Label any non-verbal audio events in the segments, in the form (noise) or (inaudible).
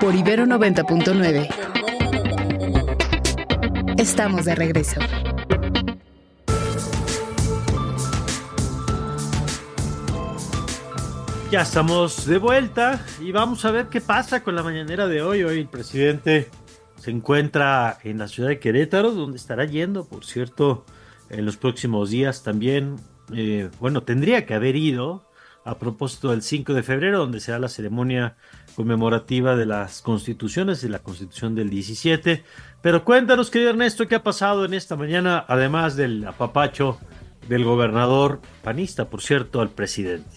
Por Ibero 90.9. Estamos de regreso. Ya estamos de vuelta y vamos a ver qué pasa con la mañanera de hoy. Hoy el presidente se encuentra en la ciudad de Querétaro, donde estará yendo, por cierto, en los próximos días también. Eh, bueno, tendría que haber ido a propósito del 5 de febrero, donde será la ceremonia conmemorativa de las constituciones, de la constitución del 17. Pero cuéntanos, querido Ernesto, qué ha pasado en esta mañana, además del apapacho del gobernador panista, por cierto, al presidente.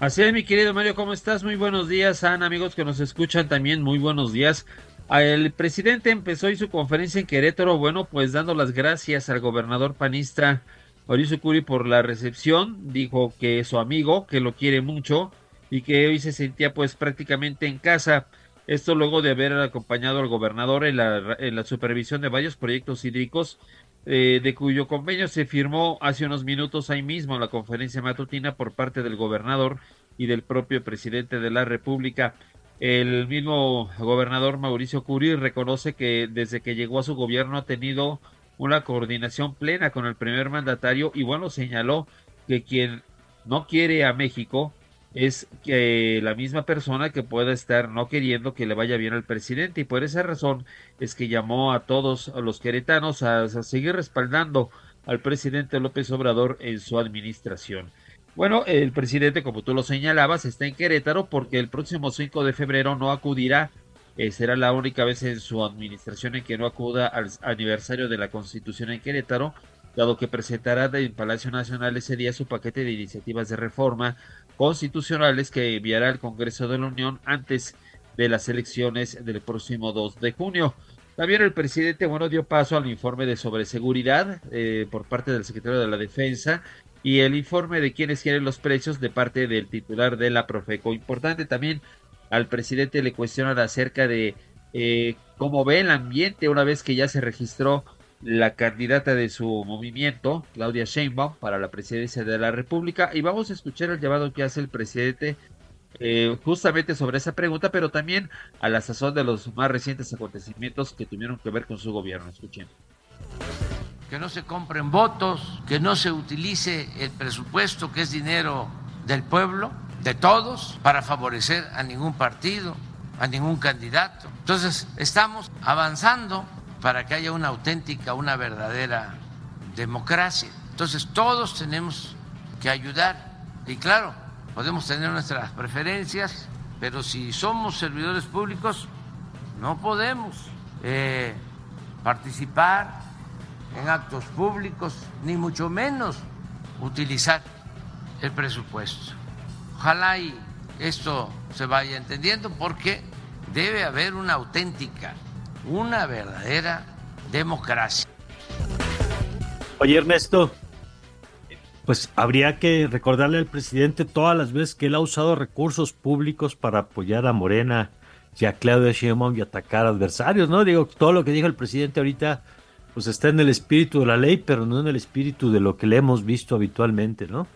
Así es, mi querido Mario, ¿cómo estás? Muy buenos días, Ana, amigos que nos escuchan también, muy buenos días. El presidente empezó hoy su conferencia en Querétaro, bueno, pues dando las gracias al gobernador panista Mauricio Curi por la recepción, dijo que es su amigo, que lo quiere mucho y que hoy se sentía pues prácticamente en casa. Esto luego de haber acompañado al gobernador en la, en la supervisión de varios proyectos hídricos, eh, de cuyo convenio se firmó hace unos minutos ahí mismo en la conferencia matutina por parte del gobernador y del propio presidente de la República. El mismo gobernador Mauricio Curi reconoce que desde que llegó a su gobierno ha tenido una coordinación plena con el primer mandatario y bueno, señaló que quien no quiere a México es que la misma persona que pueda estar no queriendo que le vaya bien al presidente y por esa razón es que llamó a todos los queretanos a, seguir respaldando al presidente López Obrador en su administración. Bueno, el presidente, como tú lo señalabas, está en Querétaro porque el próximo 5 de febrero no acudirá. Eh, será la única vez en su administración en que no acuda al aniversario de la Constitución en Querétaro, dado que presentará en Palacio Nacional ese día su paquete de iniciativas de reforma constitucionales que enviará al Congreso de la Unión antes de las elecciones del próximo 2 de junio. También el presidente, bueno, dio paso al informe de sobreseguridad eh, por parte del secretario de la Defensa y el informe de quienes quieren los precios de parte del titular de la Profeco. Importante también al presidente le cuestionan acerca de eh, cómo ve el ambiente una vez que ya se registró la candidata de su movimiento, Claudia Sheinbaum, para la presidencia de la República. Y vamos a escuchar el llamado que hace el presidente eh, justamente sobre esa pregunta, pero también a la sazón de los más recientes acontecimientos que tuvieron que ver con su gobierno. Escuchen. Que no se compren votos, que no se utilice el presupuesto, que es dinero del pueblo, de todos, para favorecer a ningún partido, a ningún candidato. Entonces, estamos avanzando para que haya una auténtica, una verdadera democracia. Entonces todos tenemos que ayudar y claro, podemos tener nuestras preferencias, pero si somos servidores públicos no podemos eh, participar en actos públicos, ni mucho menos utilizar el presupuesto. Ojalá y esto se vaya entendiendo porque debe haber una auténtica una verdadera democracia. Oye Ernesto, pues habría que recordarle al presidente todas las veces que él ha usado recursos públicos para apoyar a Morena y a Claudia Sheinbaum y atacar adversarios, ¿no? Digo, todo lo que dijo el presidente ahorita pues está en el espíritu de la ley, pero no en el espíritu de lo que le hemos visto habitualmente, ¿no?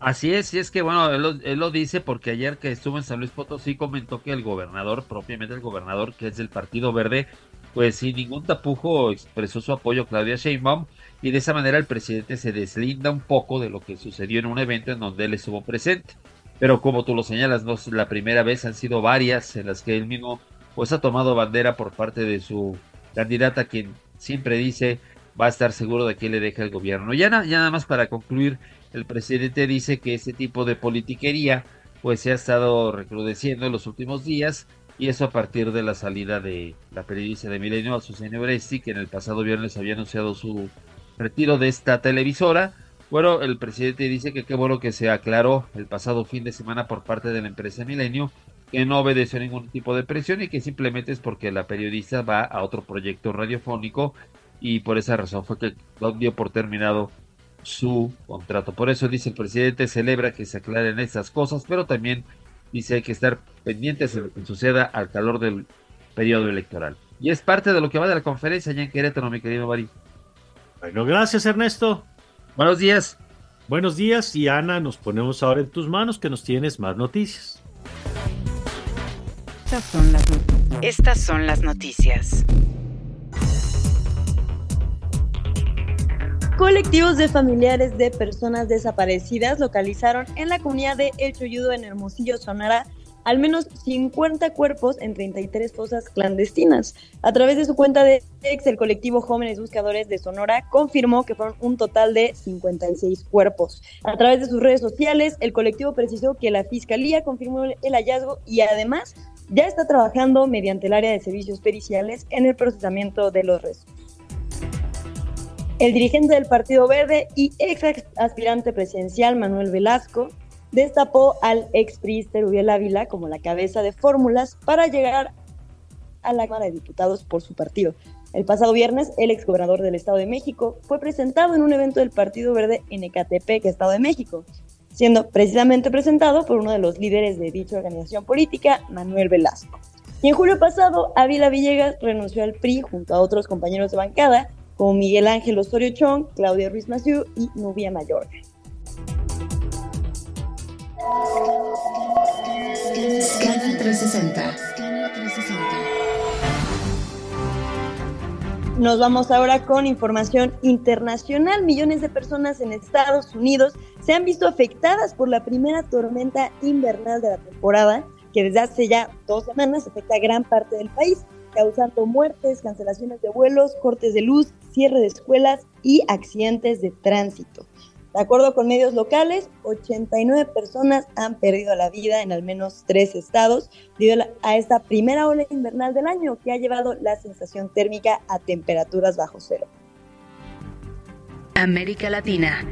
Así es, y es que bueno, él lo, dice porque ayer que estuvo en San Luis Potosí comentó que el gobernador, propiamente el gobernador que es del Partido Verde, pues sin ningún tapujo expresó su apoyo a Claudia Sheinbaum y de esa manera el presidente se deslinda un poco de lo que sucedió en un evento en donde él estuvo presente. Pero como tú lo señalas, no es la primera vez, han sido varias en las que él mismo pues ha tomado bandera por parte de su candidata quien siempre dice va a estar seguro de que le deja el gobierno. Ya, ya nada más para concluir, el presidente dice que ese tipo de politiquería pues se ha estado recrudeciendo en los últimos días y eso a partir de la salida de la periodista de Milenio, Azucena Oresti, que en el pasado viernes había anunciado su retiro de esta televisora. Bueno, el presidente dice que qué bueno que se aclaró el pasado fin de semana por parte de la empresa Milenio que no obedeció ningún tipo de presión y que simplemente es porque la periodista va a otro proyecto radiofónico y por esa razón fue que dio por terminado su contrato. Por eso dice el presidente, celebra que se aclaren estas cosas, pero también dice hay que estar pendientes de lo que suceda al calor del periodo electoral. Y es parte de lo que va de la conferencia ya en Querétaro, mi querido Mari. Bueno, gracias Ernesto. Buenos días. Buenos días y Ana, nos ponemos ahora en tus manos que nos tienes más noticias. Estas son las, Estas son las noticias. Colectivos de familiares de personas desaparecidas localizaron en la comunidad de El Choyudo en Hermosillo, Sonora, al menos 50 cuerpos en 33 fosas clandestinas. A través de su cuenta de ex, el colectivo Jóvenes Buscadores de Sonora confirmó que fueron un total de 56 cuerpos. A través de sus redes sociales, el colectivo precisó que la Fiscalía confirmó el hallazgo y además ya está trabajando mediante el área de servicios periciales en el procesamiento de los restos. El dirigente del Partido Verde y ex aspirante presidencial Manuel Velasco destapó al ex priista Rubiel Ávila como la cabeza de fórmulas para llegar a la Cámara de Diputados por su partido. El pasado viernes, el ex gobernador del Estado de México fue presentado en un evento del Partido Verde en Ecatepec, Estado de México, siendo precisamente presentado por uno de los líderes de dicha organización política, Manuel Velasco. Y en julio pasado, Ávila Villegas renunció al PRI junto a otros compañeros de bancada como Miguel Ángel Osorio Chong, Claudia Ruiz Massieu y Nubia Mayor. Scanner 360. Nos vamos ahora con información internacional. Millones de personas en Estados Unidos se han visto afectadas por la primera tormenta invernal de la temporada, que desde hace ya dos semanas afecta a gran parte del país causando muertes, cancelaciones de vuelos, cortes de luz, cierre de escuelas y accidentes de tránsito. De acuerdo con medios locales, 89 personas han perdido la vida en al menos tres estados debido a esta primera ola invernal del año que ha llevado la sensación térmica a temperaturas bajo cero. América Latina.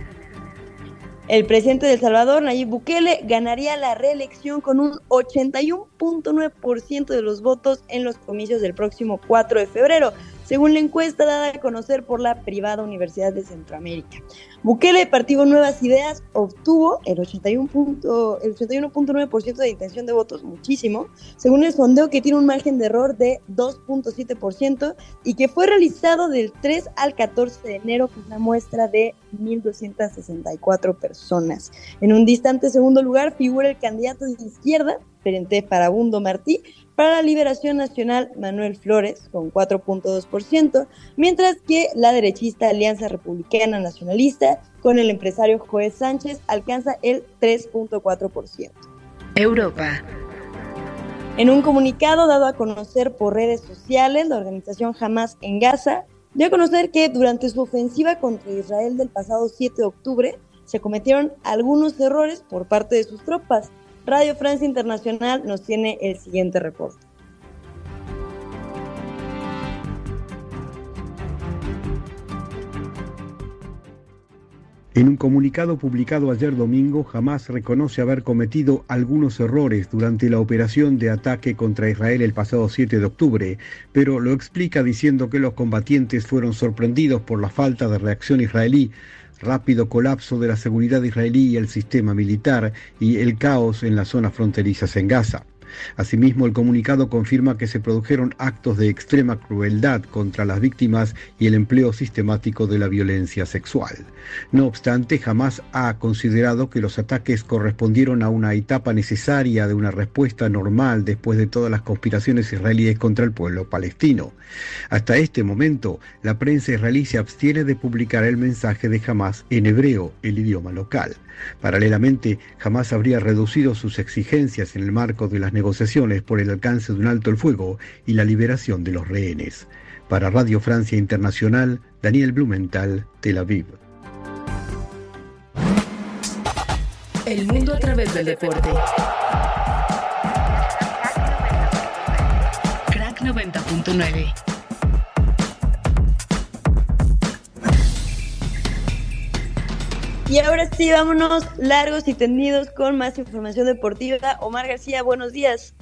El presidente de El Salvador, Nayib Bukele, ganaría la reelección con un 81.9% de los votos en los comicios del próximo 4 de febrero, según la encuesta dada a conocer por la privada Universidad de Centroamérica. Bukele, Partido Nuevas Ideas, obtuvo el 81.9% de intención de votos, muchísimo, según el sondeo que tiene un margen de error de 2.7% y que fue realizado del 3 al 14 de enero con una muestra de 1.264 personas. En un distante segundo lugar figura el candidato de izquierda, Perente Farabundo Martí, para la Liberación Nacional Manuel Flores con 4.2%, mientras que la derechista Alianza Republicana Nacionalista con el empresario Joé Sánchez alcanza el 3.4%. Europa. En un comunicado dado a conocer por redes sociales, la organización Hamas en Gaza dio a conocer que durante su ofensiva contra Israel del pasado 7 de octubre se cometieron algunos errores por parte de sus tropas, Radio Francia Internacional nos tiene el siguiente reporte. En un comunicado publicado ayer domingo, Hamas reconoce haber cometido algunos errores durante la operación de ataque contra Israel el pasado 7 de octubre, pero lo explica diciendo que los combatientes fueron sorprendidos por la falta de reacción israelí rápido colapso de la seguridad israelí y el sistema militar y el caos en las zonas fronterizas en Gaza. Asimismo, el comunicado confirma que se produjeron actos de extrema crueldad contra las víctimas y el empleo sistemático de la violencia sexual. No obstante, jamás ha considerado que los ataques correspondieron a una etapa necesaria de una respuesta normal después de todas las conspiraciones israelíes contra el pueblo palestino. Hasta este momento, la prensa israelí se abstiene de publicar el mensaje de Hamas en hebreo, el idioma local. Paralelamente, Hamas habría reducido sus exigencias en el marco de las negociaciones por el alcance de un alto el fuego y la liberación de los rehenes. Para Radio Francia Internacional, Daniel Blumenthal, Tel Aviv. El mundo a través del deporte. Crack 90.9. Y ahora sí, vámonos largos y tendidos con más información deportiva. Omar García, buenos días.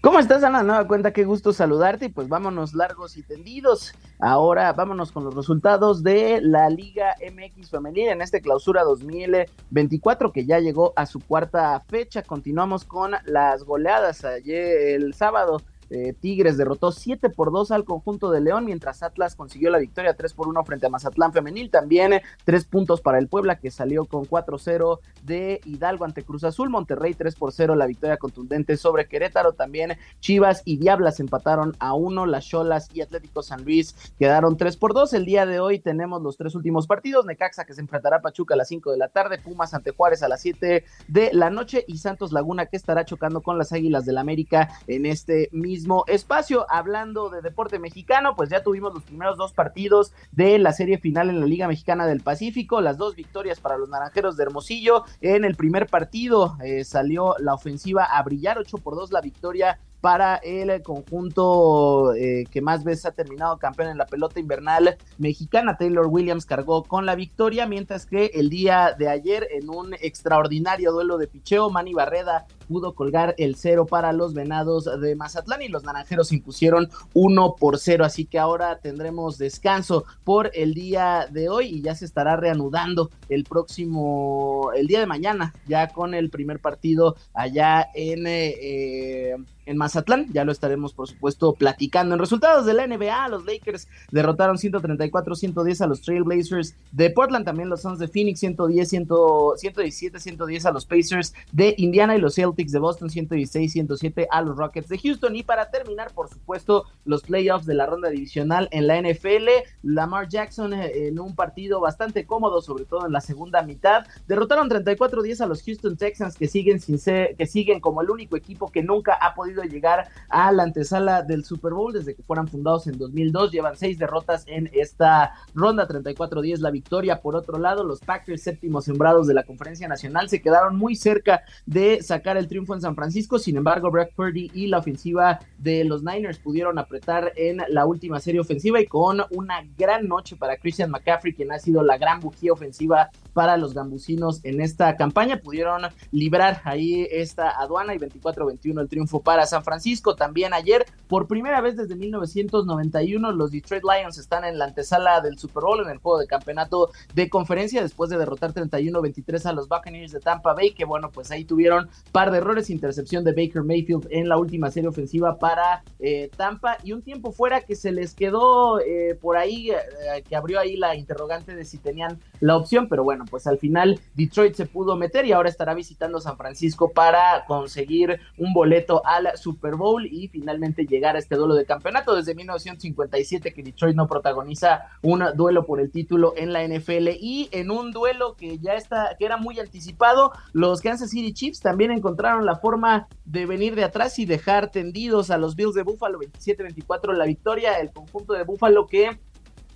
¿Cómo estás, Ana? Nueva cuenta, qué gusto saludarte. Y pues vámonos largos y tendidos. Ahora vámonos con los resultados de la Liga MX Femenil en este clausura 2024 que ya llegó a su cuarta fecha. Continuamos con las goleadas. Ayer el sábado eh, Tigres derrotó 7 por 2 al conjunto de León, mientras Atlas consiguió la victoria 3 por 1 frente a Mazatlán Femenil. También 3 puntos para el Puebla, que salió con 4-0 de Hidalgo ante Cruz Azul. Monterrey 3 por 0, la victoria contundente sobre Querétaro. También Chivas y Diablas empataron a 1. Las Cholas y Atlético San Luis quedaron 3 por 2. El día de hoy tenemos los tres últimos partidos. Necaxa que se enfrentará a Pachuca a las 5 de la tarde. Pumas ante Juárez a las 7 de la noche. Y Santos Laguna que estará chocando con las Águilas del la América en este mismo espacio. Hablando de deporte mexicano, pues ya tuvimos los primeros dos partidos de la serie final en la Liga Mexicana del Pacífico. Las dos victorias para los Naranjeros de Hermosillo. En el primer partido eh, salió la ofensiva a brillar, 8 por 2 la victoria para el conjunto eh, que más veces ha terminado campeón en la pelota invernal mexicana. Taylor Williams cargó con la victoria, mientras que el día de ayer en un extraordinario duelo de picheo, Manny Barreda pudo colgar el cero para los venados de Mazatlán y los naranjeros impusieron uno por cero. Así que ahora tendremos descanso por el día de hoy y ya se estará reanudando el próximo, el día de mañana, ya con el primer partido allá en. Eh, en Mazatlán. Ya lo estaremos, por supuesto, platicando. En resultados de la NBA, los Lakers derrotaron 134-110 a los Trailblazers de Portland. También los Suns de Phoenix 110, 117, 110 a los Pacers de Indiana y los Celtics de Boston 116, 107 a los Rockets de Houston. Y para terminar, por supuesto, los playoffs de la ronda divisional en la NFL. Lamar Jackson eh, en un partido bastante cómodo, sobre todo en la segunda mitad. Derrotaron 34-10 a los Houston Texans que siguen, sin ser, que siguen como el único equipo que nunca ha podido llegar a la antesala del Super Bowl desde que fueran fundados en 2002. Llevan seis derrotas en esta ronda, 34-10 la victoria. Por otro lado, los Packers, séptimos sembrados de la Conferencia Nacional, se quedaron muy cerca de sacar el triunfo en San Francisco. Sin embargo, Brock Purdy y la ofensiva de los Niners pudieron apretar en la última serie ofensiva y con una gran noche para Christian McCaffrey, quien ha sido la gran bujía ofensiva para los gambusinos en esta campaña. Pudieron librar ahí esta aduana y 24-21 el triunfo para San Francisco. También ayer, por primera vez desde 1991, los Detroit Lions están en la antesala del Super Bowl en el juego de campeonato de conferencia después de derrotar 31-23 a los Buccaneers de Tampa Bay, que bueno, pues ahí tuvieron par de errores, intercepción de Baker Mayfield en la última serie ofensiva para eh, Tampa y un tiempo fuera que se les quedó eh, por ahí, eh, que abrió ahí la interrogante de si tenían la opción, pero bueno, pues al final Detroit se pudo meter y ahora estará visitando San Francisco para conseguir un boleto al Super Bowl y finalmente llegar a este duelo de campeonato. Desde 1957 que Detroit no protagoniza un duelo por el título en la NFL y en un duelo que ya está, que era muy anticipado, los Kansas City Chiefs también encontraron la forma de venir de atrás y dejar tendidos a los Bills de Buffalo 27-24 la victoria, el conjunto de Buffalo que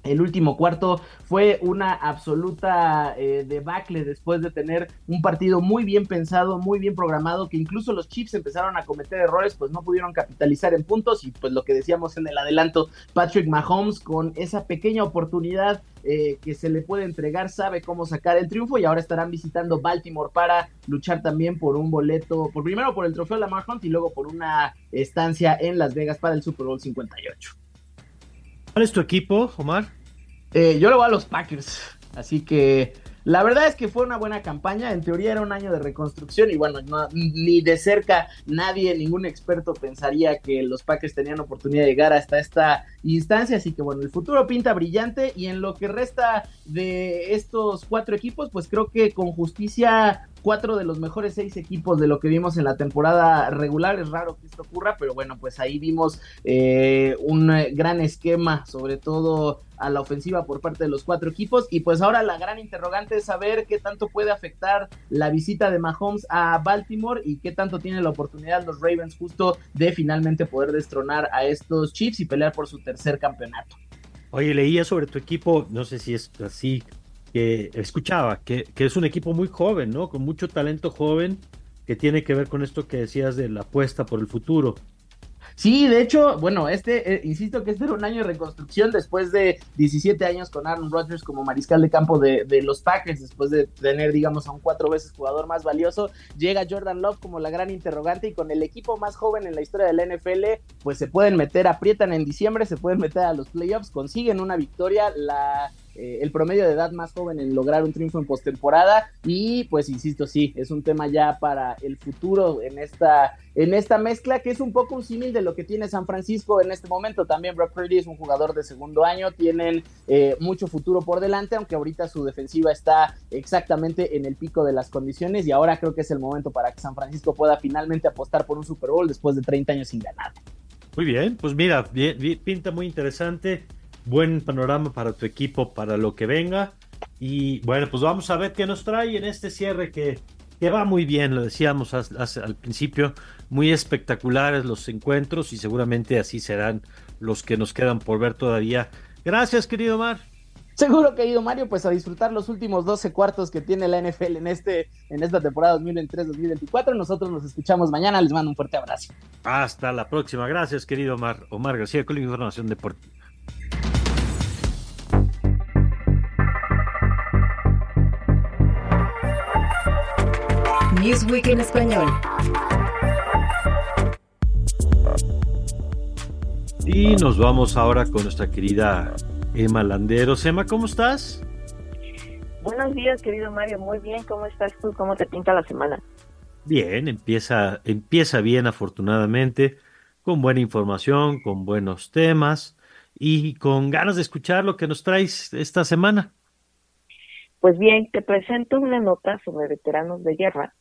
el último cuarto fue una absoluta eh, debacle después de tener un partido muy bien pensado, muy bien programado, que incluso los Chiefs empezaron a cometer errores, pues no pudieron capitalizar en puntos y pues lo que decíamos en el adelanto, Patrick Mahomes con esa pequeña oportunidad eh, que se le puede entregar, sabe cómo sacar el triunfo y ahora estarán visitando Baltimore para luchar también por un boleto, por primero por el trofeo Lamar Hunt y luego por una estancia en Las Vegas para el Super Bowl 58. ¿Cuál es tu equipo, Omar? Eh, yo lo voy a los Packers. Así que la verdad es que fue una buena campaña. En teoría era un año de reconstrucción y bueno, ni de cerca nadie, ningún experto pensaría que los Packers tenían oportunidad de llegar hasta esta instancia. Así que bueno, el futuro pinta brillante y en lo que resta de estos cuatro equipos, pues creo que con justicia cuatro de los mejores seis equipos de lo que vimos en la temporada regular. Es raro que esto ocurra, pero bueno, pues ahí vimos eh, un gran esquema, sobre todo a la ofensiva por parte de los cuatro equipos. Y pues ahora la gran interrogante es saber qué tanto puede afectar la visita de Mahomes a Baltimore y qué tanto tiene la oportunidad los Ravens justo de finalmente poder destronar a estos Chiefs y pelear por su tercer campeonato. Oye, leía sobre tu equipo, no sé si es así, que escuchaba, que, que, es un equipo muy joven, ¿no? Con mucho talento joven, que tiene que ver con esto que decías de la apuesta por el futuro. Sí, de hecho, bueno, este, eh, insisto que este era un año de reconstrucción después de 17 años con Aaron Rodgers como mariscal de campo de, de, los Packers, después de tener, digamos, a un cuatro veces jugador más valioso, llega Jordan Love como la gran interrogante y con el equipo más joven en la historia de la NFL, pues se pueden meter, aprietan en diciembre, se pueden meter a los playoffs, consiguen una victoria, la eh, el promedio de edad más joven en lograr un triunfo en postemporada y pues insisto, sí, es un tema ya para el futuro en esta, en esta mezcla que es un poco un símil de lo que tiene San Francisco en este momento. También Brock Purdy es un jugador de segundo año, tienen eh, mucho futuro por delante, aunque ahorita su defensiva está exactamente en el pico de las condiciones y ahora creo que es el momento para que San Francisco pueda finalmente apostar por un Super Bowl después de 30 años sin ganar. Muy bien, pues mira, pinta muy interesante buen panorama para tu equipo, para lo que venga. Y bueno, pues vamos a ver qué nos trae en este cierre que, que va muy bien, lo decíamos al principio, muy espectaculares los encuentros y seguramente así serán los que nos quedan por ver todavía. Gracias, querido Mar. Seguro, querido Mario, pues a disfrutar los últimos 12 cuartos que tiene la NFL en, este, en esta temporada 2023-2024. Nosotros nos escuchamos mañana. Les mando un fuerte abrazo. Hasta la próxima. Gracias, querido Omar. Omar García con la información deportiva. Newsweek en español. Y nos vamos ahora con nuestra querida Emma Landeros. Emma, ¿cómo estás? Buenos días, querido Mario. Muy bien, ¿cómo estás tú? ¿Cómo te pinta la semana? Bien, empieza, empieza bien afortunadamente, con buena información, con buenos temas y con ganas de escuchar lo que nos traes esta semana. Pues bien, te presento una nota sobre veteranos de guerra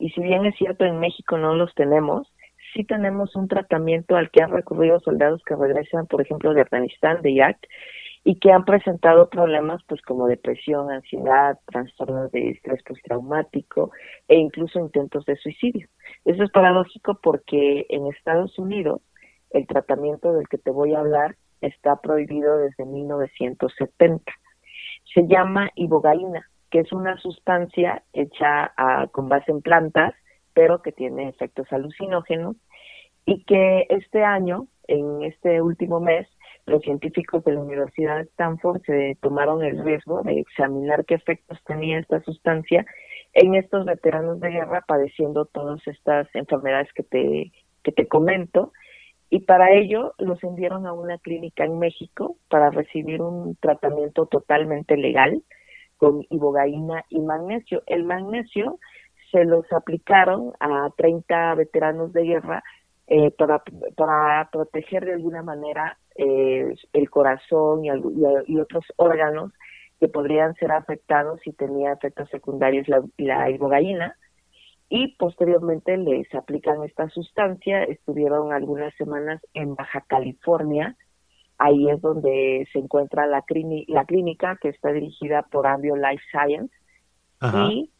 y si bien es cierto en México no los tenemos, sí tenemos un tratamiento al que han recurrido soldados que regresan, por ejemplo, de Afganistán, de Irak, y que han presentado problemas pues como depresión, ansiedad, trastornos de estrés postraumático e incluso intentos de suicidio. Eso es paradójico porque en Estados Unidos el tratamiento del que te voy a hablar está prohibido desde 1970. Se llama ibogaína que es una sustancia hecha con base en plantas, pero que tiene efectos alucinógenos, y que este año, en este último mes, los científicos de la Universidad de Stanford se tomaron el riesgo de examinar qué efectos tenía esta sustancia en estos veteranos de guerra padeciendo todas estas enfermedades que te, que te comento. Y para ello los enviaron a una clínica en México para recibir un tratamiento totalmente legal con ibogaína y magnesio. El magnesio se los aplicaron a 30 veteranos de guerra eh, para, para proteger de alguna manera eh, el corazón y, otros órganos que podrían ser afectados si tenía efectos secundarios la, la y posteriormente les aplican esta sustancia. Estuvieron algunas semanas en Baja California Ahí es donde se encuentra la, la clínica que está dirigida por Ambio Life Science. Y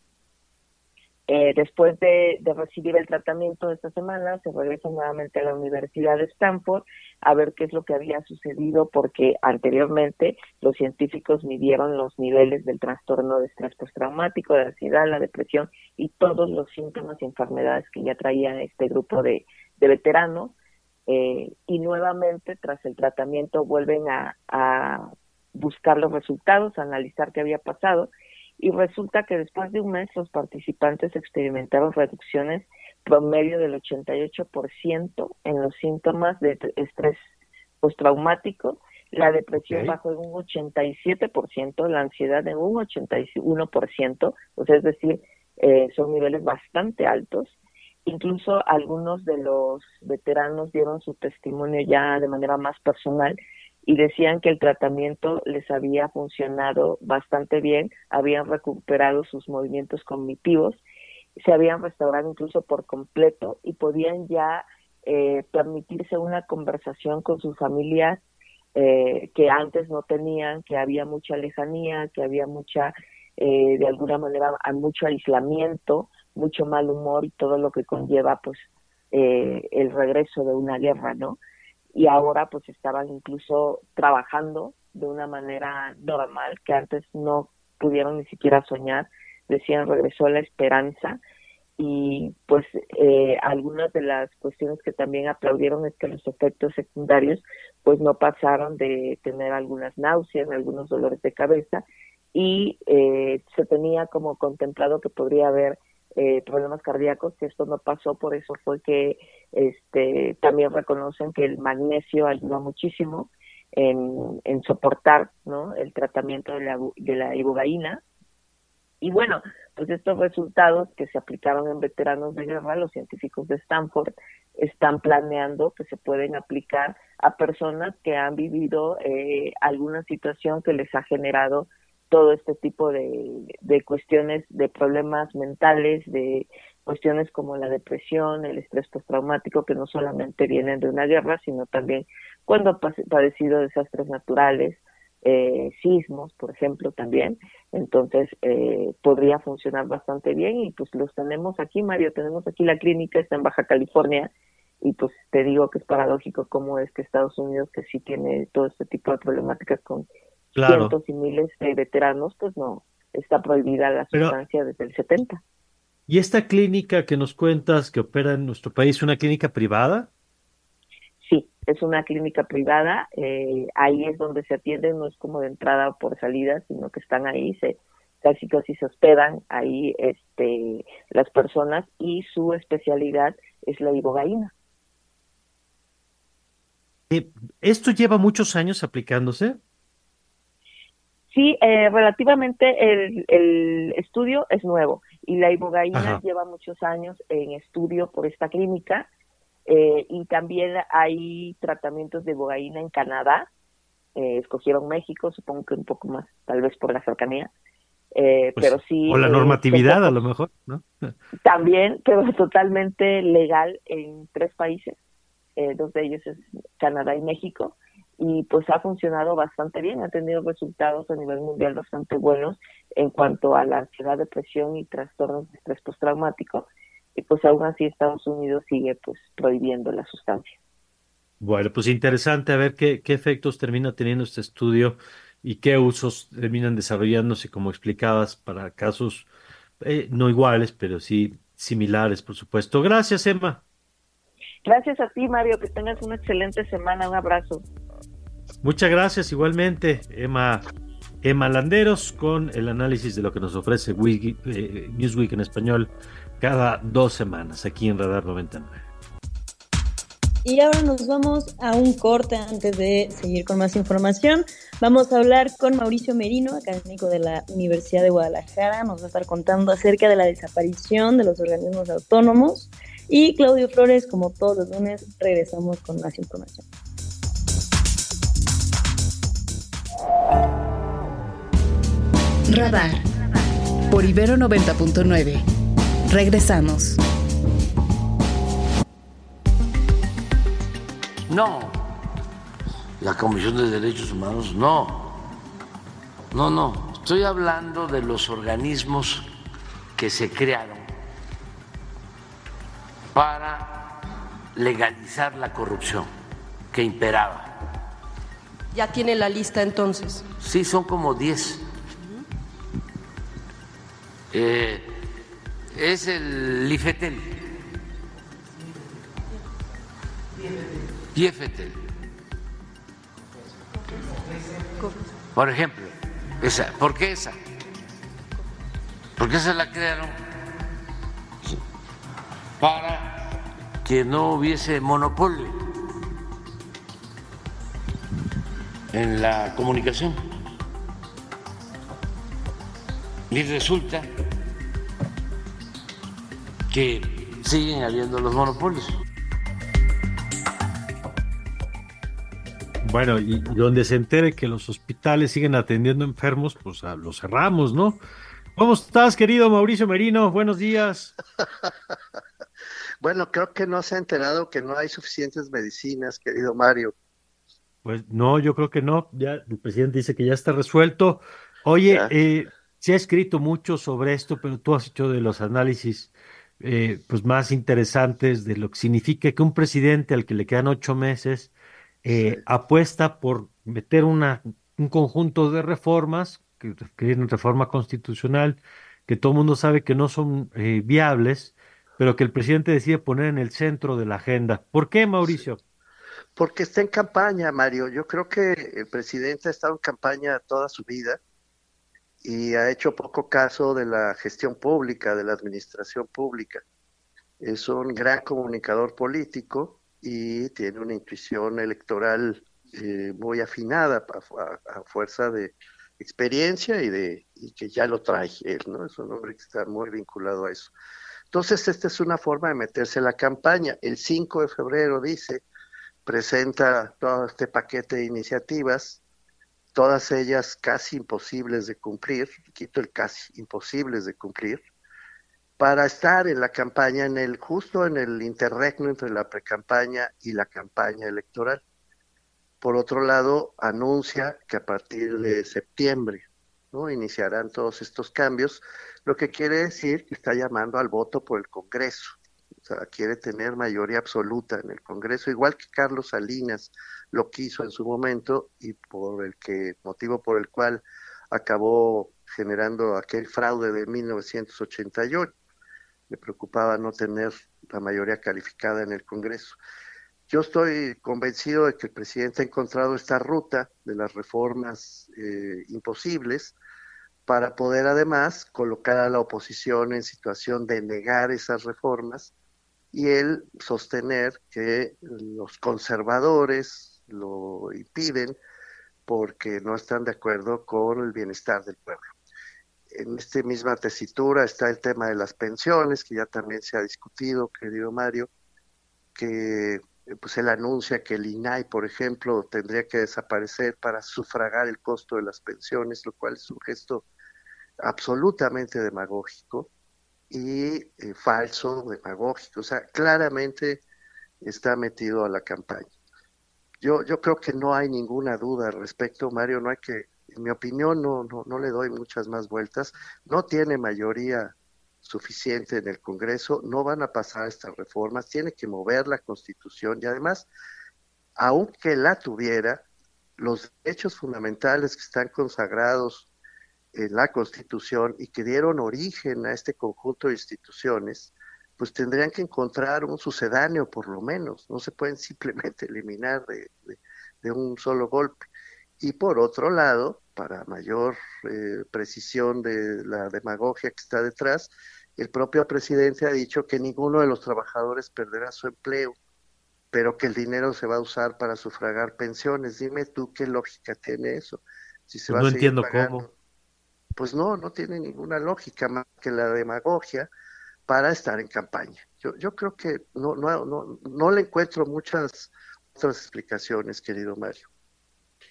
eh, después de, recibir el tratamiento de esta semana, se regresa nuevamente a la Universidad de Stanford a ver qué es lo que había sucedido, porque anteriormente los científicos midieron los niveles del trastorno de estrés postraumático, de ansiedad, la depresión y todos los síntomas y enfermedades que ya traía este grupo de, de veteranos eh, y nuevamente tras el tratamiento vuelven a, buscar los resultados, a analizar qué había pasado. Y resulta que después de un mes los participantes experimentaron reducciones promedio del 88% en los síntomas de estrés postraumático, la depresión bajó en un 87%, la ansiedad en un 81%, o sea, es decir, eh, son niveles bastante altos Incluso algunos de los veteranos dieron su testimonio ya de manera más personal y decían que el tratamiento les había funcionado bastante bien, habían recuperado sus movimientos cognitivos, se habían restaurado incluso por completo y podían ya eh, permitirse una conversación con sus familias eh, que antes no tenían, que había mucha lejanía, que había mucha, eh, de alguna manera, mucho aislamiento mucho mal humor y todo lo que conlleva pues eh, el regreso de una guerra, ¿no? Y ahora pues estaban incluso trabajando de una manera normal que antes no pudieron ni siquiera soñar, decían regresó la esperanza y pues eh, algunas de las cuestiones que también aplaudieron es que los efectos secundarios pues no pasaron de tener algunas náuseas, algunos dolores de cabeza y eh, se tenía como contemplado que podría haber eh, problemas cardíacos, que esto no pasó, por eso fue que este, también reconocen que el magnesio ayuda muchísimo en, en soportar ¿no? el tratamiento de la, de la ibogaína. Y bueno, pues estos resultados que se aplicaron en veteranos de guerra, los científicos de Stanford están planeando que se pueden aplicar a personas que han vivido eh, alguna situación que les ha generado todo este tipo de, de cuestiones, de problemas mentales, de cuestiones como la depresión, el estrés postraumático, que no solamente vienen de una guerra, sino también cuando ha padecido desastres naturales, eh, sismos, por ejemplo, también. Entonces, eh, podría funcionar bastante bien y pues los tenemos aquí, Mario, tenemos aquí la clínica, está en Baja California y pues te digo que es paradójico cómo es que Estados Unidos, que sí tiene todo este tipo de problemáticas con cientos y miles de veteranos, pues no, está prohibida la sustancia desde el 70. ¿Y esta clínica que nos cuentas que opera en nuestro país, una clínica privada? Sí, es una clínica privada. Eh, ahí es donde se atienden, no es como de entrada o por salida, sino que están ahí, se casi casi se hospedan ahí este, las personas y su especialidad es la ibogaína. Eh, ¿Esto lleva muchos años aplicándose? Sí, eh, relativamente el, el, estudio es nuevo y la ibogaína lleva muchos años en estudio por esta clínica eh, y también hay tratamientos de ibogaína en Canadá. Eh, escogieron México, supongo que un poco más, tal vez por la cercanía. Eh, pues, pero sí. O la normatividad, a lo mejor, ¿no? (laughs) También, pero totalmente legal en tres países. dos de ellos es Canadá y México y pues ha funcionado bastante bien, ha tenido resultados a nivel mundial bastante buenos en cuanto a la ansiedad, depresión y trastornos de estrés postraumático y pues aún así Estados Unidos sigue pues prohibiendo la sustancia. Bueno, pues interesante a ver qué, qué efectos termina teniendo este estudio y qué usos terminan desarrollándose, como explicabas, para casos eh, no iguales, pero sí similares, por supuesto. Gracias, Emma. Gracias a ti, Mario. Que tengas una excelente semana. Un abrazo. Muchas gracias igualmente, Emma, Emma Landeros, con el análisis de lo que nos ofrece eh, Newsweek en español cada dos semanas aquí en Radar 99. Y ahora nos vamos a un corte antes de seguir con más información. Vamos a hablar con Mauricio Merino, académico de la Universidad de Guadalajara. Nos va a estar contando acerca de la desaparición de los organismos autónomos. Y Claudio Flores, como todos los lunes, regresamos con más información. Radar por Ibero 90.9. Regresamos. No, la Comisión de Derechos Humanos no. No, no. Estoy hablando de los organismos que se crearon para legalizar la corrupción que imperaba. ¿Ya tiene la lista entonces? Sí, son como 10. Eh, es el IFETEL. IFETEL. Por ejemplo, esa. ¿Por qué esa? Porque esa la crearon para que no hubiese monopolio en la comunicación. Y resulta que siguen habiendo los monopolios. Bueno, y donde se entere que los hospitales siguen atendiendo enfermos, pues los cerramos, ¿no? ¿Cómo estás, querido Mauricio Merino? Buenos días. (laughs) bueno, creo que no se ha enterado que no hay suficientes medicinas, querido Mario. Pues no, yo creo que no. Ya el presidente dice que ya está resuelto. Oye, eh, se ha escrito mucho sobre esto, pero tú has hecho de los análisis eh, pues más interesantes de lo que significa que un presidente al que le quedan ocho meses eh, apuesta por meter una, un conjunto de reformas, que requieren reforma constitucional, que todo el mundo sabe que no son eh, viables, pero que el presidente decide poner en el centro de la agenda. ¿Por qué, Mauricio? Porque está en campaña, Mario. Yo creo que el presidente ha estado en campaña toda su vida y ha hecho poco caso de la gestión pública, de la administración pública. Es un gran comunicador político y tiene una intuición electoral eh, muy afinada a, fuerza de experiencia y de y que ya lo trae él, ¿no? Es un hombre que está muy vinculado a eso. Entonces, esta es una forma de meterse en la campaña. El 5 de febrero, dice, presenta todo este paquete de iniciativas, todas ellas casi imposibles de cumplir, quito el casi imposibles de cumplir, para estar en la campaña, en el, justo en el interregno entre la precampaña y la campaña electoral. Por otro lado, anuncia que a partir de septiembre ¿no? iniciarán todos estos cambios, lo que quiere decir que está llamando al voto por el Congreso. O sea, quiere tener mayoría absoluta en el Congreso, igual que Carlos Salinas lo quiso en su momento y por el que motivo por el cual acabó generando aquel fraude de 1988 le preocupaba no tener la mayoría calificada en el Congreso. Yo estoy convencido de que el presidente ha encontrado esta ruta de las reformas eh, imposibles para poder además colocar a la oposición en situación de negar esas reformas y él sostener que los conservadores lo impiden porque no están de acuerdo con el bienestar del pueblo. En esta misma tesitura está el tema de las pensiones, que ya también se ha discutido, querido Mario, que eh, pues él anuncia que el INAI, por ejemplo, tendría que desaparecer para sufragar el costo de las pensiones, lo cual es un gesto absolutamente demagógico y eh, falso, demagógico, o sea, claramente está metido a la campaña. Yo, yo creo que no hay ninguna duda al respecto, Mario, no hay que en mi opinión, no, no, no le doy muchas más vueltas. No tiene mayoría suficiente en el Congreso, no van a pasar estas reformas, tiene que mover la Constitución y además, aunque la tuviera, los derechos fundamentales que están consagrados en la Constitución y que dieron origen a este conjunto de instituciones, pues tendrían que encontrar un sucedáneo por lo menos, no se pueden (laughs) simplemente eliminar de un solo golpe. Y por otro lado, para mayor eh, precisión de la demagogia que está detrás, el propio presidente ha dicho que ninguno de los trabajadores perderá su empleo, pero que el dinero se va a usar para sufragar pensiones. Dime tú qué lógica tiene eso. Si se va no entiendo cómo. Pues no, no tiene ninguna lógica más que la demagogia para estar en campaña. Yo, yo creo que no, no, no, no le encuentro muchas otras explicaciones, querido Mario.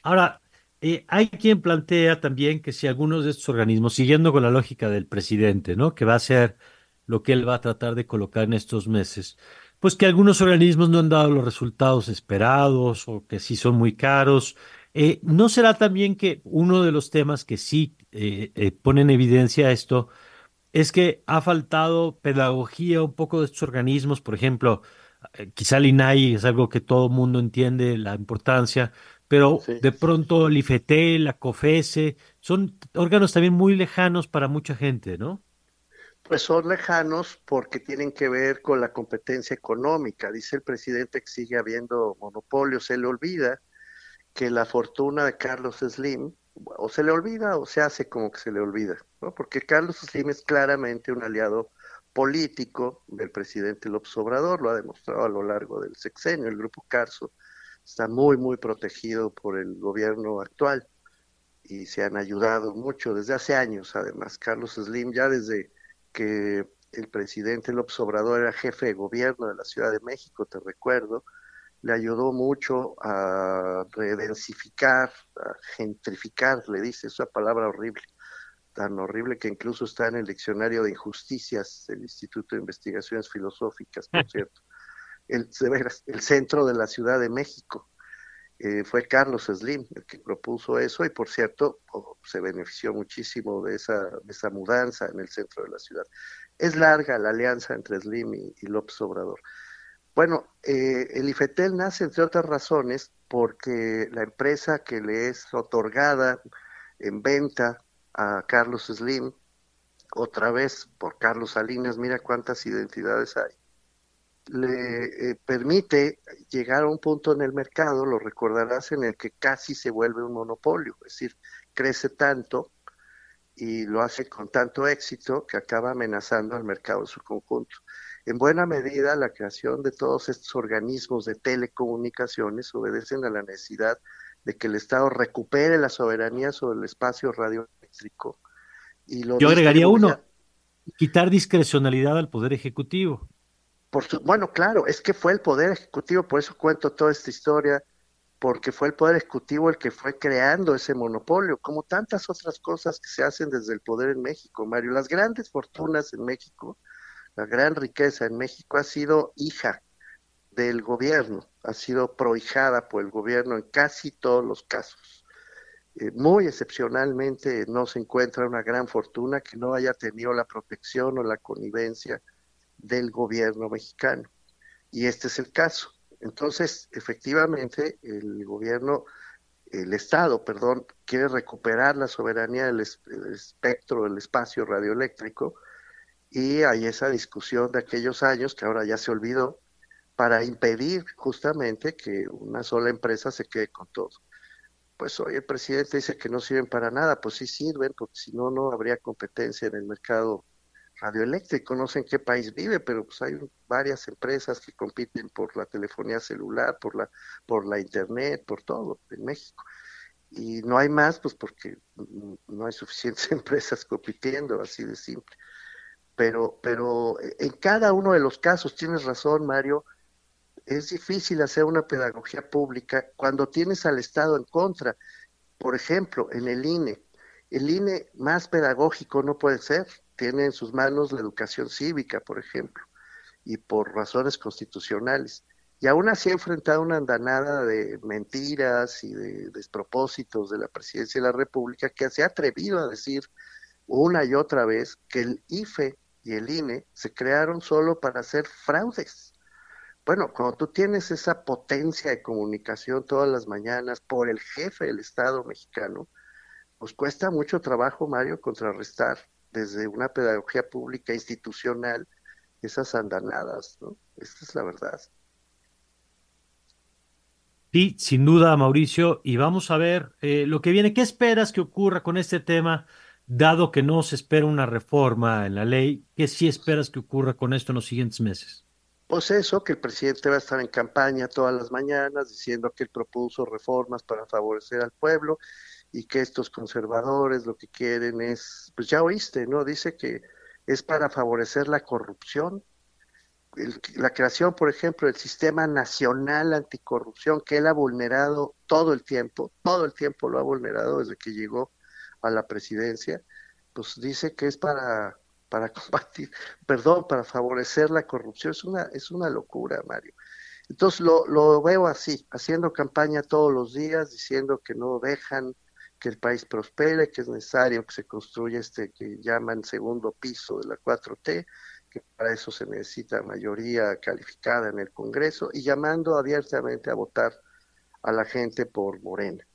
Ahora, eh, hay quien plantea también que si algunos de estos organismos, siguiendo con la lógica del presidente, ¿no? Que va a ser lo que él va a tratar de colocar en estos meses, pues que algunos organismos no han dado los resultados esperados o que sí son muy caros. Eh, ¿No será también que uno de los temas que sí eh, pone en evidencia esto es que ha faltado pedagogía un poco de estos organismos? Por ejemplo, quizá el INAI es algo que todo el mundo entiende la importancia, pero de pronto el IFETEL, la COFESE, son órganos también muy lejanos para mucha gente, ¿no? Pues son lejanos porque tienen que ver con la competencia económica. Dice el presidente que sigue habiendo monopolios. Se le olvida que la fortuna de Carlos Slim, o se le olvida o se hace como que se le olvida, ¿no? Porque Carlos Slim es claramente un aliado político del presidente López Obrador, lo ha demostrado a lo largo del sexenio, el grupo Carso está muy, muy protegido por el gobierno actual y se han ayudado mucho desde hace años, además. Carlos Slim, ya desde que el presidente López Obrador era jefe de gobierno de la Ciudad de México, te recuerdo, le ayudó mucho a redensificar, a gentrificar, le dice, esa palabra horrible, tan horrible que incluso está en el diccionario de injusticias del Instituto de Investigaciones Filosóficas, por (laughs) cierto el, el centro de la Ciudad de México. Eh, fue Carlos Slim el que propuso eso y por cierto se benefició muchísimo de esa, esa mudanza en el centro de la ciudad. Es larga la alianza entre Slim y, López Obrador. Bueno, eh, el IFETEL nace entre otras razones porque la empresa que le es otorgada en venta a Carlos Slim, otra vez por Carlos Salinas, mira cuántas identidades hay, le eh, permite llegar a un punto en el mercado, lo recordarás, en el que casi se vuelve un monopolio, es decir, crece tanto y lo hace con tanto éxito que acaba amenazando al mercado en su conjunto. En buena medida la creación de todos estos organismos de telecomunicaciones obedecen a la necesidad de que el Estado recupere la soberanía sobre el espacio radioeléctrico. Y lo Yo agregaría uno, quitar discrecionalidad al Poder Ejecutivo. Por bueno, claro, es que fue el Poder Ejecutivo, por eso cuento toda esta historia, porque fue el Poder Ejecutivo el que fue creando ese monopolio, como tantas otras cosas que se hacen desde el poder en México, Mario. Las grandes fortunas en México, la gran riqueza en México ha sido hija del gobierno, ha sido prohijada por el gobierno en casi todos los casos. Eh, muy excepcionalmente no se encuentra una gran fortuna que no haya tenido la protección o la connivencia del gobierno mexicano. Y este es el caso. Entonces, efectivamente, el gobierno, el Estado, perdón, quiere recuperar la soberanía del, espectro, del espacio radioeléctrico, y hay esa discusión de aquellos años que ahora ya se olvidó, para impedir justamente que una sola empresa se quede con todo. Pues hoy el presidente dice que no sirven para nada, pues sí sirven, porque si no, no habría competencia en el mercado radioeléctrico, no sé en qué país vive, pero pues hay varias empresas que compiten por la telefonía celular, por la, por la internet, por todo en México. Y no hay más, pues porque no hay suficientes (laughs) empresas compitiendo, así de simple. Pero, pero en cada uno de los casos, tienes razón, Mario, es difícil hacer una pedagogía pública cuando tienes al Estado en contra. Por ejemplo, en el INE, el INE más pedagógico no puede ser, tiene en sus manos la educación cívica, por ejemplo, y por razones constitucionales. Y aún así ha enfrentado una andanada de mentiras y de despropósitos de la presidencia de la República que se ha atrevido a decir una y otra vez que el IFE y el INE se crearon solo para hacer fraudes. Bueno, cuando tú tienes esa potencia de comunicación todas las mañanas por el jefe del Estado mexicano, pues cuesta mucho trabajo, Mario, contrarrestar desde una pedagogía pública institucional esas andanadas, ¿no? Esta es la verdad. Sí, sin duda, Mauricio, y vamos a ver eh, lo que viene. ¿Qué esperas que ocurra con este tema, dado que no se espera una reforma en la ley? ¿Qué sí esperas que ocurra con esto en los siguientes meses? Pues eso, que el presidente va a estar en campaña todas las mañanas diciendo que él propuso reformas para favorecer al pueblo y que estos conservadores lo que quieren es, pues ya oíste, ¿no? Dice que es para favorecer la corrupción, la creación, por ejemplo, del Sistema Nacional Anticorrupción, que él ha vulnerado todo el tiempo, todo el tiempo lo ha vulnerado desde que llegó a la presidencia, pues dice que es para para (laughs) combatir, perdón, para favorecer la corrupción. Es una, es una locura, Mario. Entonces lo, lo veo así, haciendo campaña todos los días, diciendo que no dejan que el país prospere, que es necesario que se construya este que llaman segundo piso de la 4T, que para eso se necesita mayoría calificada en el Congreso, y llamando abiertamente a votar a la gente por Morena.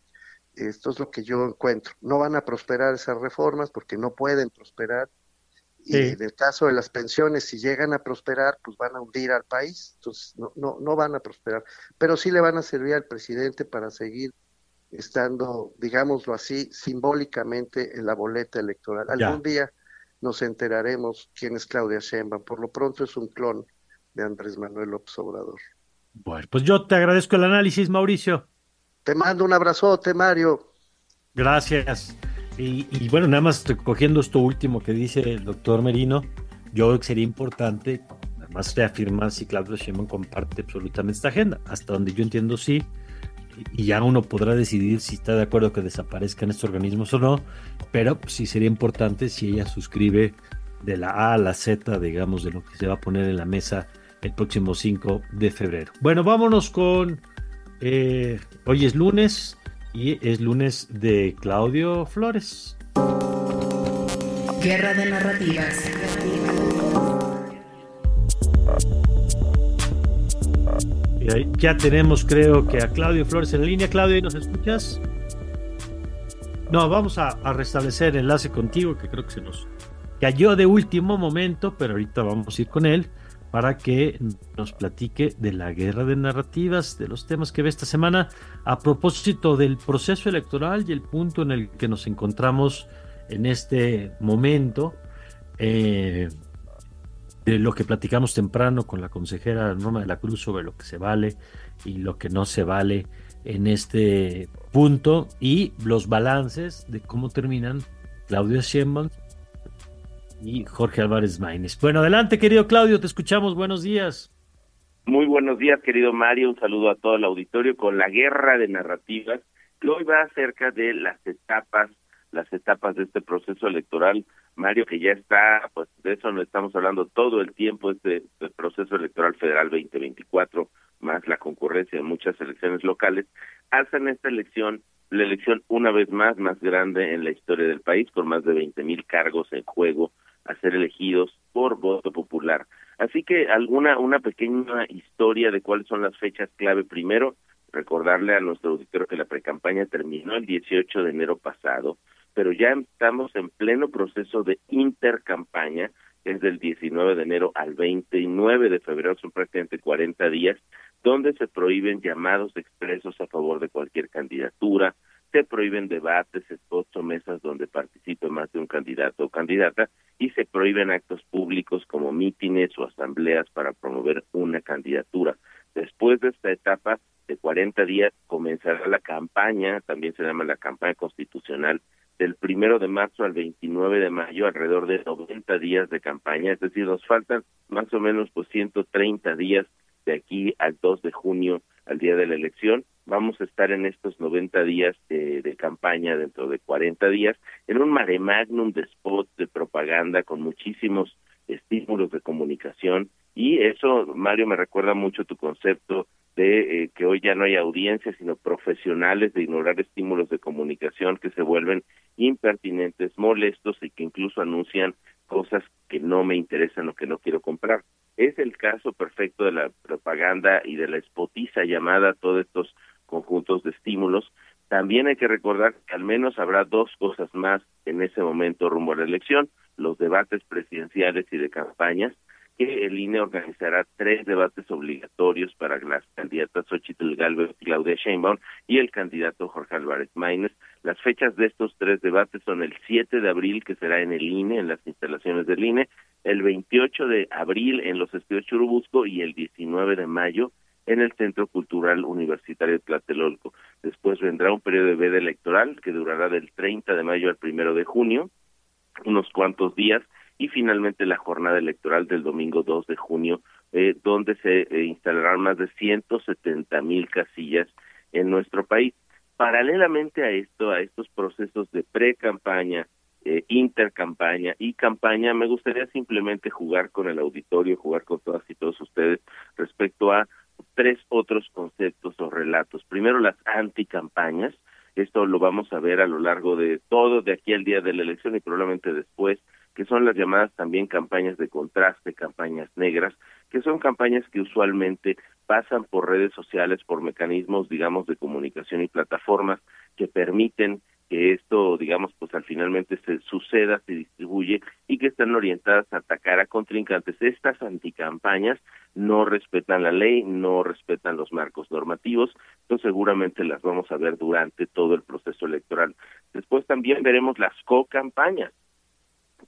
Esto es lo que yo encuentro. No van a prosperar esas reformas porque no pueden prosperar. Y en el caso de las pensiones, si llegan a prosperar, pues van a hundir al país. Entonces, no, no, no van a prosperar. Pero sí le van a servir al presidente para seguir estando, digámoslo así, simbólicamente en la boleta electoral. Algún día nos enteraremos quién es Claudia Sheinbaum. Por lo pronto es un clon de Andrés Manuel López Obrador. Bueno, pues yo te agradezco el análisis, Mauricio. Te mando un abrazote, Mario. Gracias. Y, bueno, nada más recogiendo esto último que dice el doctor Merino, yo creo que sería importante, además reafirmar si Claudia Sheinbaum comparte absolutamente esta agenda. Hasta donde yo entiendo, sí y ya uno podrá decidir si está de acuerdo que desaparezcan estos organismos o no, pero sí sería importante si ella suscribe de la A a la Z, digamos, de lo que se va a poner en la mesa el próximo 5 de febrero. Bueno, vámonos con... Eh, hoy es lunes y es lunes de Claudio Flores. Guerra de narrativas. ya tenemos, creo que a Claudio Flores en línea. Claudio, ¿nos escuchas? No, vamos a, restablecer el enlace contigo, que creo que se nos cayó de último momento, pero ahorita vamos a ir con él para que nos platique de la guerra de narrativas, de los temas que ve esta semana, a propósito del proceso electoral y el punto en el que nos encontramos en este momento. Eh, de lo que platicamos temprano con la consejera Norma de la Cruz sobre lo que se vale y lo que no se vale en este punto y los balances de cómo terminan Claudio Sheinbaum y Jorge Álvarez Maínez. Bueno, adelante, querido Claudio, te escuchamos. Buenos días. Muy buenos días, querido Mario. Un saludo a todo el auditorio con la guerra de narrativas que hoy va acerca de las etapas, las etapas de este proceso electoral. Mario, que ya está, pues de eso no estamos hablando todo el tiempo, este, este proceso electoral federal 2024, más la concurrencia de muchas elecciones locales, hacen esta elección la elección una vez más más grande en la historia del país, con más de 20 mil cargos en juego a ser elegidos por voto popular. Así que alguna una pequeña historia de cuáles son las fechas clave. Primero, recordarle a nuestro auditorio que la precampaña terminó el 18 de enero pasado, pero ya estamos en pleno proceso de intercampaña, es del 19 de enero al 29 de febrero, son prácticamente 40 días, donde se prohíben llamados expresos a favor de cualquier candidatura, se prohíben debates, spots o mesas donde participe más de un candidato o candidata y se prohíben actos públicos como mítines o asambleas para promover una candidatura. Después de esta etapa de 40 días comenzará la campaña, también se llama la campaña constitucional, del primero de marzo al 29 de mayo, alrededor de 90 días de campaña, es decir, nos faltan más o menos pues 130 días de aquí al 2 de junio, al día de la elección. Vamos a estar en estos 90 días de, campaña, dentro de 40 días, en un mare magnum de spots, de propaganda, con muchísimos estímulos de comunicación. Y eso, Mario, me recuerda mucho tu concepto de eh, que hoy ya no hay audiencias, sino profesionales de ignorar estímulos de comunicación que se vuelven impertinentes, molestos y que incluso anuncian cosas que no me interesan o que no quiero comprar. Es el caso perfecto de la propaganda y de la espotiza llamada todos estos conjuntos de estímulos. También hay que recordar que al menos habrá dos cosas más en ese momento rumbo a la elección, los debates presidenciales y de campañas, que el INE organizará tres debates obligatorios para las candidatas Xochitl Galvez Claudia Sheinbaum y el candidato Jorge Álvarez Maínez. Las fechas de estos tres debates son el 7 de abril, que será en el INE, en las instalaciones del INE, el 28 de abril en los estudios Churubusco y el 19 de mayo en el Centro Cultural Universitario de Tlatelolco. Después vendrá un periodo de veda electoral que durará del 30 de mayo al 1 de junio, unos cuantos días, y finalmente la jornada electoral del domingo 2 de junio, eh, donde se eh, instalarán más de 170 mil casillas en nuestro país. Paralelamente a esto, a estos procesos de pre-campaña, eh, intercampaña y campaña, me gustaría simplemente jugar con el auditorio, jugar con todas y todos ustedes respecto a tres otros conceptos o relatos. Primero, las anticampañas. Esto lo vamos a ver a lo largo de todo, de aquí al día de la elección y probablemente después que son las llamadas también campañas de contraste, campañas negras, que son campañas que usualmente pasan por redes sociales, por mecanismos, digamos, de comunicación y plataformas que permiten que esto, digamos, pues al finalmente se suceda, se distribuye y que están orientadas a atacar a contrincantes. Estas anticampañas no respetan la ley, no respetan los marcos normativos, entonces seguramente las vamos a ver durante todo el proceso electoral. Después también veremos las co-campañas,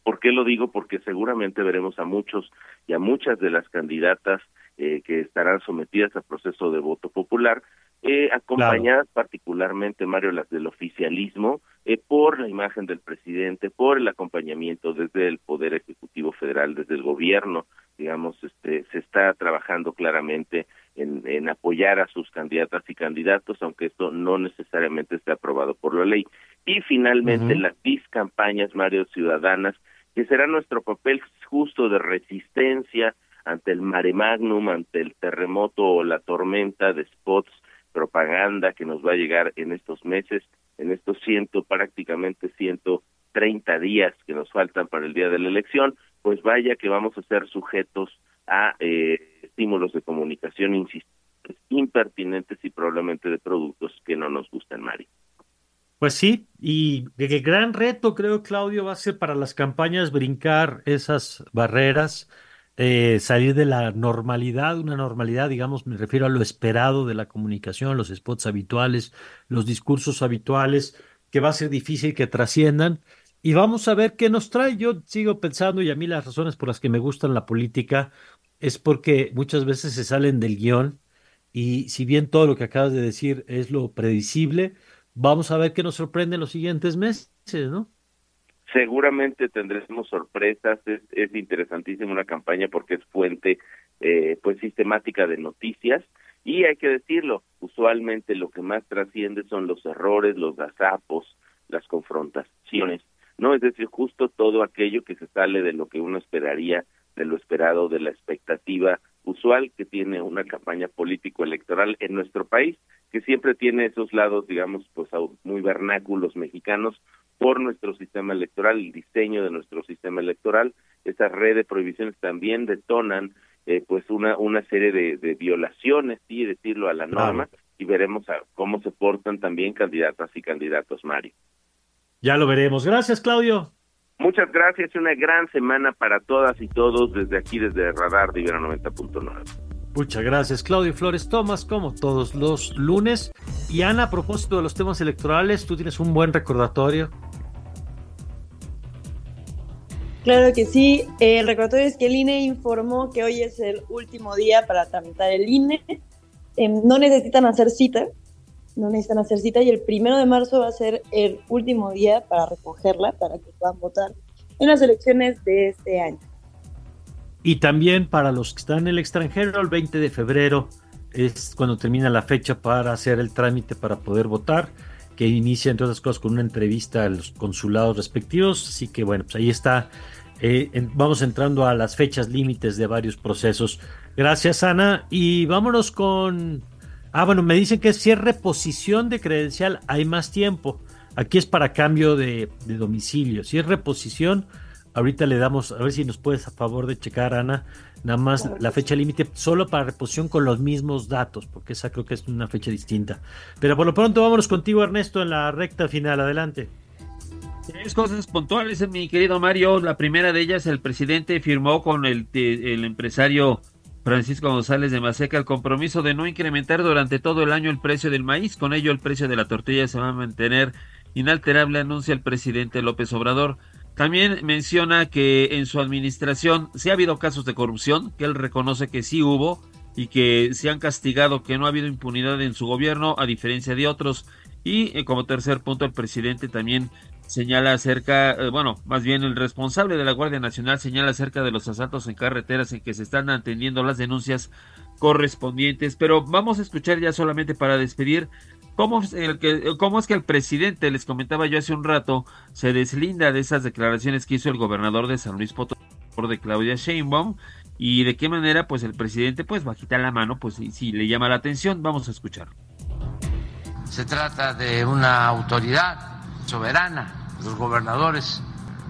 ¿Por qué lo digo? Porque seguramente veremos a muchos y a muchas de las candidatas eh, que estarán sometidas al proceso de voto popular, eh, acompañadas particularmente, Mario, las del oficialismo, eh, por la imagen del presidente, por el acompañamiento desde el Poder Ejecutivo Federal, desde el gobierno, digamos, este, se está trabajando claramente en, en apoyar a sus candidatas y candidatos, aunque esto no necesariamente esté aprobado por la ley. Y finalmente, las las campañas, Mario, ciudadanas, que será nuestro papel justo de resistencia ante el mare magnum, ante el terremoto o la tormenta de spots, propaganda que nos va a llegar en estos meses, en estos ciento, prácticamente ciento treinta días que nos faltan para el día de la elección, pues vaya que vamos a ser sujetos a eh, estímulos de comunicación impertinentes y probablemente de productos que no nos gustan, Mari. Pues sí, y el gran reto, creo, Claudio, va a ser para las campañas brincar esas barreras, eh, salir de la normalidad, una normalidad, digamos, me refiero a lo esperado de la comunicación, los spots habituales, los discursos habituales, que va a ser difícil que trasciendan. y vamos a ver qué nos trae. Yo sigo pensando y a mí las razones por las que me gustan la política es porque muchas veces se salen del guion y si bien todo lo que acabas de decir es lo predecible, vamos a ver qué nos sorprende en los siguientes meses, ¿no? Seguramente tendremos sorpresas, es, es interesantísima una campaña porque es fuente eh, pues sistemática de noticias y hay que decirlo, usualmente lo que más trasciende son los errores, los gazapos, las confrontaciones, ¿no? Es decir, justo todo aquello que se sale de lo que uno esperaría, de lo esperado, de la expectativa usual que tiene una campaña político-electoral en nuestro país, que siempre tiene esos lados, digamos, pues muy vernáculos mexicanos por nuestro sistema electoral, el diseño de nuestro sistema electoral. Esa red de prohibiciones también detonan eh, pues una, una serie de, de violaciones, sí, decirlo a la norma, y veremos a cómo se portan también candidatas y candidatos, Mario. Ya lo veremos. Gracias, Claudio. Muchas gracias, una gran semana para todas y todos desde aquí, desde Radar de Ibero 90.9. Muchas gracias, Claudio Flores Tomás, como todos los lunes. Y Ana, a propósito de los temas electorales, tú tienes un buen recordatorio. Claro que sí. El recordatorio es que el INE informó que hoy es el último día para tramitar el INE. Em, no necesitan hacer cita, no necesitan hacer cita y el primero de marzo va a ser el último día para recogerla, para que puedan votar en las elecciones de este año. Y también para los que están en el extranjero, el 20 de febrero es cuando termina la fecha para hacer el trámite para poder votar, que inicia entre otras cosas con una entrevista a los consulados respectivos. Así que bueno, pues ahí está. Eh, vamos entrando a las fechas límites de varios procesos. Gracias, Ana. Y vámonos con Ah, bueno, me dicen que si es reposición de credencial, hay más tiempo. Aquí es para cambio de, domicilio. Si es reposición, ahorita le damos, a ver si nos puedes a favor de checar, Ana, nada más la fecha límite solo para reposición con los mismos datos, porque esa creo que es una fecha distinta. Pero por lo pronto vámonos contigo, Ernesto, en la recta final. Adelante. Tres cosas puntuales, mi querido Mario. La primera de ellas, el presidente firmó con el, el empresario Francisco González de Maseca el compromiso de no incrementar durante todo el año el precio del maíz. Con ello, el precio de la tortilla se va a mantener inalterable, anuncia el presidente López Obrador. También menciona que en su administración sí ha habido casos de corrupción, que él reconoce que sí hubo y que se han castigado, que no ha habido impunidad en su gobierno, a diferencia de otros. Y eh, como tercer punto, el presidente también señala acerca, eh, bueno, más bien el responsable de la Guardia Nacional señala acerca de los asaltos en carreteras en que se están atendiendo las denuncias correspondientes. Pero vamos a escuchar ya solamente para despedir cómo, es que el presidente, les comentaba yo hace un rato, se deslinda de esas declaraciones que hizo el gobernador de San Luis Potosí de Claudia Sheinbaum y de qué manera pues el presidente pues bajita la mano pues si le llama la atención. Vamos a escuchar. Se trata de una autoridad soberana. Los gobernadores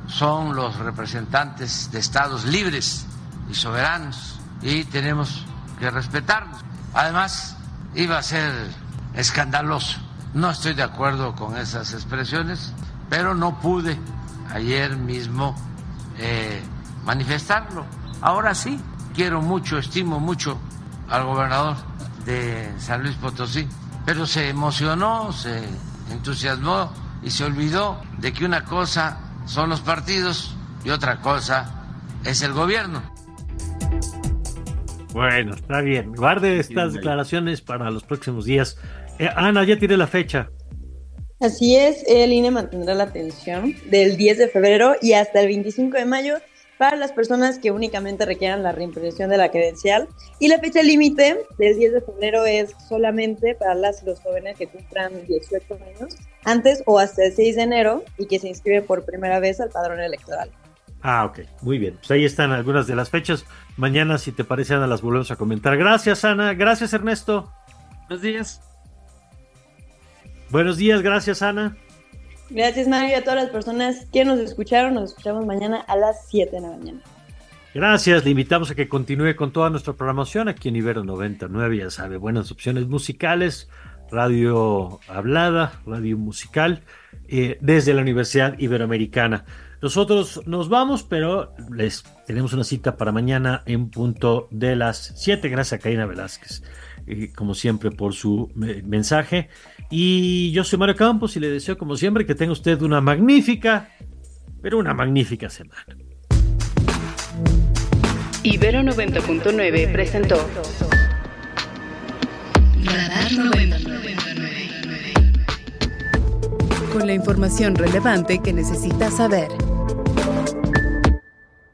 son los representantes de estados libres y soberanos y tenemos que respetarlos. Además, iba a ser escandaloso. No estoy de acuerdo con esas expresiones, pero no pude ayer mismo eh, manifestarlo. Ahora sí, quiero mucho, estimo mucho al gobernador de San Luis Potosí, pero se emocionó, se entusiasmó y se olvidó de que una cosa son los partidos y otra cosa es el gobierno. Bueno, está bien. Guarde estas declaraciones para los próximos días. Eh, Ana, ya tiene la fecha. Así es, el INE mantendrá la atención del 10 de febrero y hasta el 25 de mayo para las personas que únicamente requieran la reimpresión de la credencial. Y la fecha límite del 10 de febrero es solamente para las y los jóvenes que cumplan 18 años antes o hasta el 6 de enero y que se inscriben por primera vez al padrón electoral. Ah, ok, muy bien. Pues ahí están algunas de las fechas. Mañana, si te parece, Ana, las volvemos a comentar. Gracias, Ana. Gracias, Ernesto. Buenos días. Buenos días, gracias, Ana. Gracias, Mario, y a todas las personas que nos escucharon. Nos escuchamos mañana a las 7 de la mañana. Gracias, le invitamos a que continúe con toda nuestra programación aquí en Ibero 99, ya sabe, buenas opciones musicales, radio hablada, radio musical, eh, desde la Universidad Iberoamericana. Nosotros nos vamos, pero les tenemos una cita para mañana en punto de las 7. Gracias a Karina Velázquez, eh, como siempre, por su mensaje. Y yo soy Mario Campos y le deseo, como siempre, que tenga usted una magnífica pero una magnífica semana. Ibero 90.9 presentó Radar 99. Con la información relevante que necesitas saber.